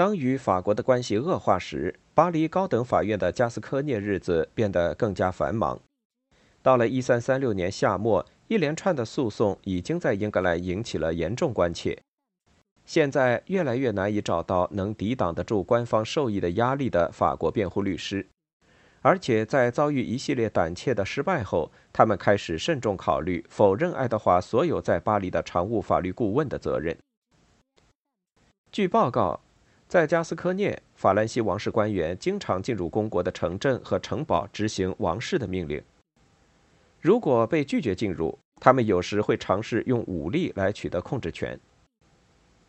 当与法国的关系恶化时，巴黎高等法院的加斯科涅日子变得更加繁忙。到了1336年夏末，一连串的诉讼已经在英格兰引起了严重关切。现在越来越难以找到能抵挡得住官方授意的压力的法国辩护律师，而且在遭遇一系列胆怯的失败后，他们开始慎重考虑否认爱德华所有在巴黎的常务法律顾问的责任。据报告。在加斯科涅，法兰西王室官员经常进入公国的城镇和城堡执行王室的命令。如果被拒绝进入，他们有时会尝试用武力来取得控制权。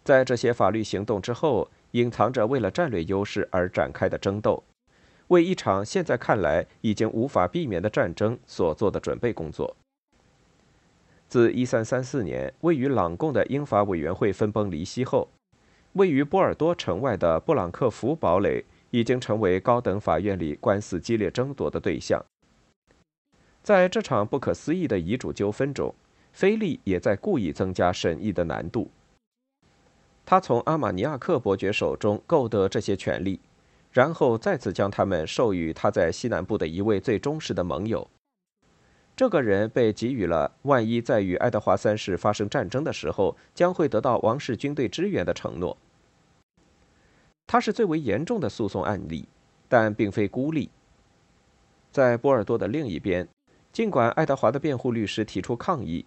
在这些法律行动之后，隐藏着为了战略优势而展开的争斗，为一场现在看来已经无法避免的战争所做的准备工作。自1334年位于朗贡的英法委员会分崩离析后。位于波尔多城外的布朗克福堡垒已经成为高等法院里官司激烈争夺的对象。在这场不可思议的遗嘱纠纷中，菲利也在故意增加审议的难度。他从阿玛尼亚克伯爵手中购得这些权利，然后再次将他们授予他在西南部的一位最忠实的盟友。这个人被给予了万一在与爱德华三世发生战争的时候将会得到王室军队支援的承诺。他是最为严重的诉讼案例，但并非孤立。在波尔多的另一边，尽管爱德华的辩护律师提出抗议，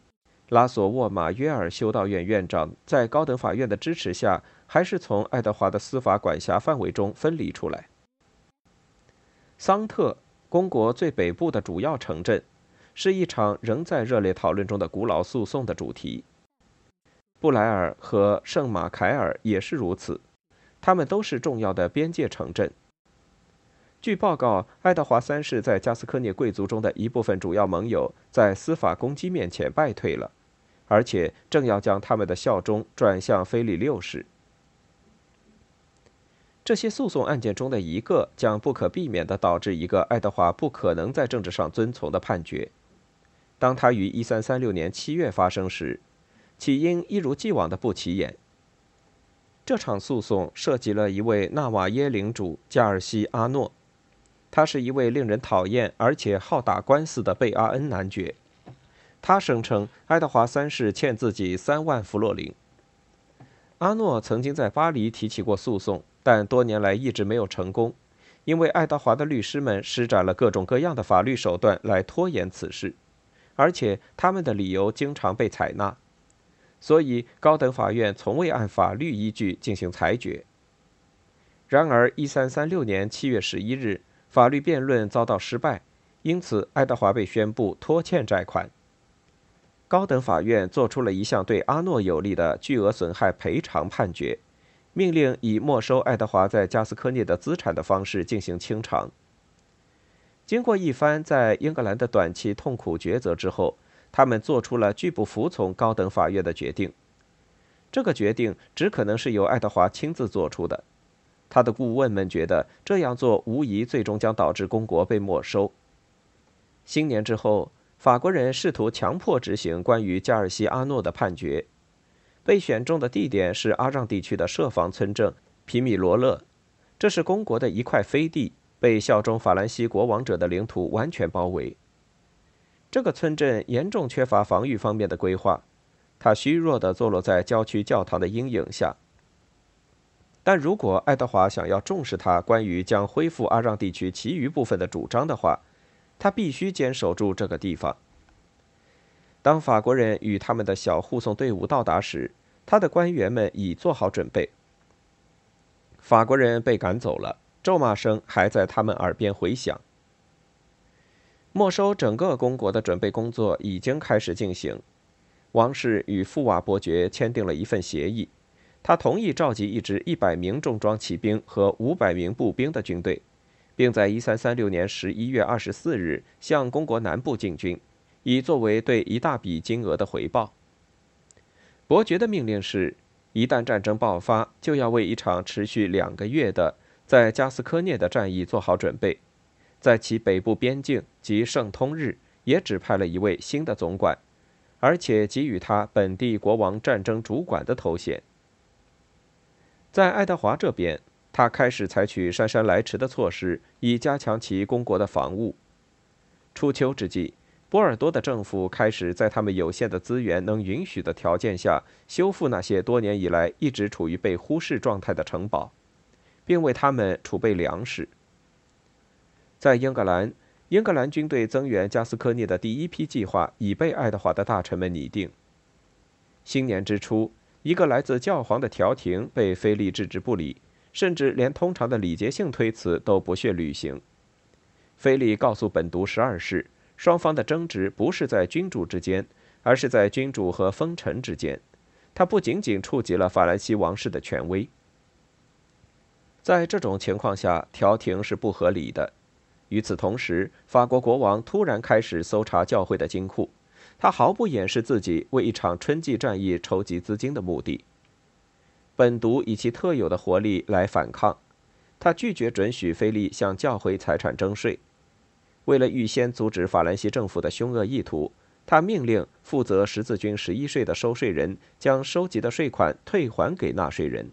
拉索沃马约尔修道院院长在高等法院的支持下，还是从爱德华的司法管辖范围中分离出来。桑特，公国最北部的主要城镇。是一场仍在热烈讨论中的古老诉讼的主题。布莱尔和圣马凯尔也是如此，他们都是重要的边界城镇。据报告，爱德华三世在加斯科涅贵族中的一部分主要盟友在司法攻击面前败退了，而且正要将他们的效忠转向菲利六世。这些诉讼案件中的一个将不可避免地导致一个爱德华不可能在政治上遵从的判决。当他于1336年7月发生时，起因一如既往的不起眼。这场诉讼涉及了一位纳瓦耶领主加尔西阿诺，他是一位令人讨厌而且好打官司的贝阿恩男爵。他声称爱德华三世欠自己三万弗洛林。阿诺曾经在巴黎提起过诉讼，但多年来一直没有成功，因为爱德华的律师们施展了各种各样的法律手段来拖延此事。而且他们的理由经常被采纳，所以高等法院从未按法律依据进行裁决。然而，1336年7月11日，法律辩论遭到失败，因此爱德华被宣布拖欠债款。高等法院作出了一项对阿诺有利的巨额损害赔偿判决，命令以没收爱德华在加斯科涅的资产的方式进行清偿。经过一番在英格兰的短期痛苦抉择之后，他们做出了拒不服从高等法院的决定。这个决定只可能是由爱德华亲自做出的。他的顾问们觉得这样做无疑最终将导致公国被没收。新年之后，法国人试图强迫执行关于加尔西阿诺的判决。被选中的地点是阿让地区的设防村镇皮米罗勒，这是公国的一块飞地。被效忠法兰西国王者的领土完全包围。这个村镇严重缺乏防御方面的规划，它虚弱地坐落在郊区教堂的阴影下。但如果爱德华想要重视他关于将恢复阿让地区其余部分的主张的话，他必须坚守住这个地方。当法国人与他们的小护送队伍到达时，他的官员们已做好准备。法国人被赶走了。咒骂声还在他们耳边回响。没收整个公国的准备工作已经开始进行。王室与富瓦伯爵签订了一份协议，他同意召集一支一百名重装骑兵和五百名步兵的军队，并在一三三六年十一月二十四日向公国南部进军，以作为对一大笔金额的回报。伯爵的命令是：一旦战争爆发，就要为一场持续两个月的。在加斯科涅的战役做好准备，在其北部边境及圣通日也指派了一位新的总管，而且给予他本地国王战争主管的头衔。在爱德华这边，他开始采取姗姗来迟的措施，以加强其公国的防务。初秋之际，波尔多的政府开始在他们有限的资源能允许的条件下，修复那些多年以来一直处于被忽视状态的城堡，并为他们储备粮食。在英格兰，英格兰军队增援加斯科涅的第一批计划已被爱德华的大臣们拟定。新年之初，一个来自教皇的调停被菲利置之不理。甚至连通常的礼节性推辞都不屑履行。菲利告诉本笃十二世，双方的争执不是在君主之间，而是在君主和封臣之间。他不仅仅触及了法兰西王室的权威。在这种情况下，调停是不合理的。与此同时，法国国王突然开始搜查教会的金库，他毫不掩饰自己为一场春季战役筹集资金的目的。本笃以其特有的活力来反抗，他拒绝准许菲利向教会财产征税。为了预先阻止法兰西政府的凶恶意图，他命令负责十字军十一税的收税人将收集的税款退还给纳税人。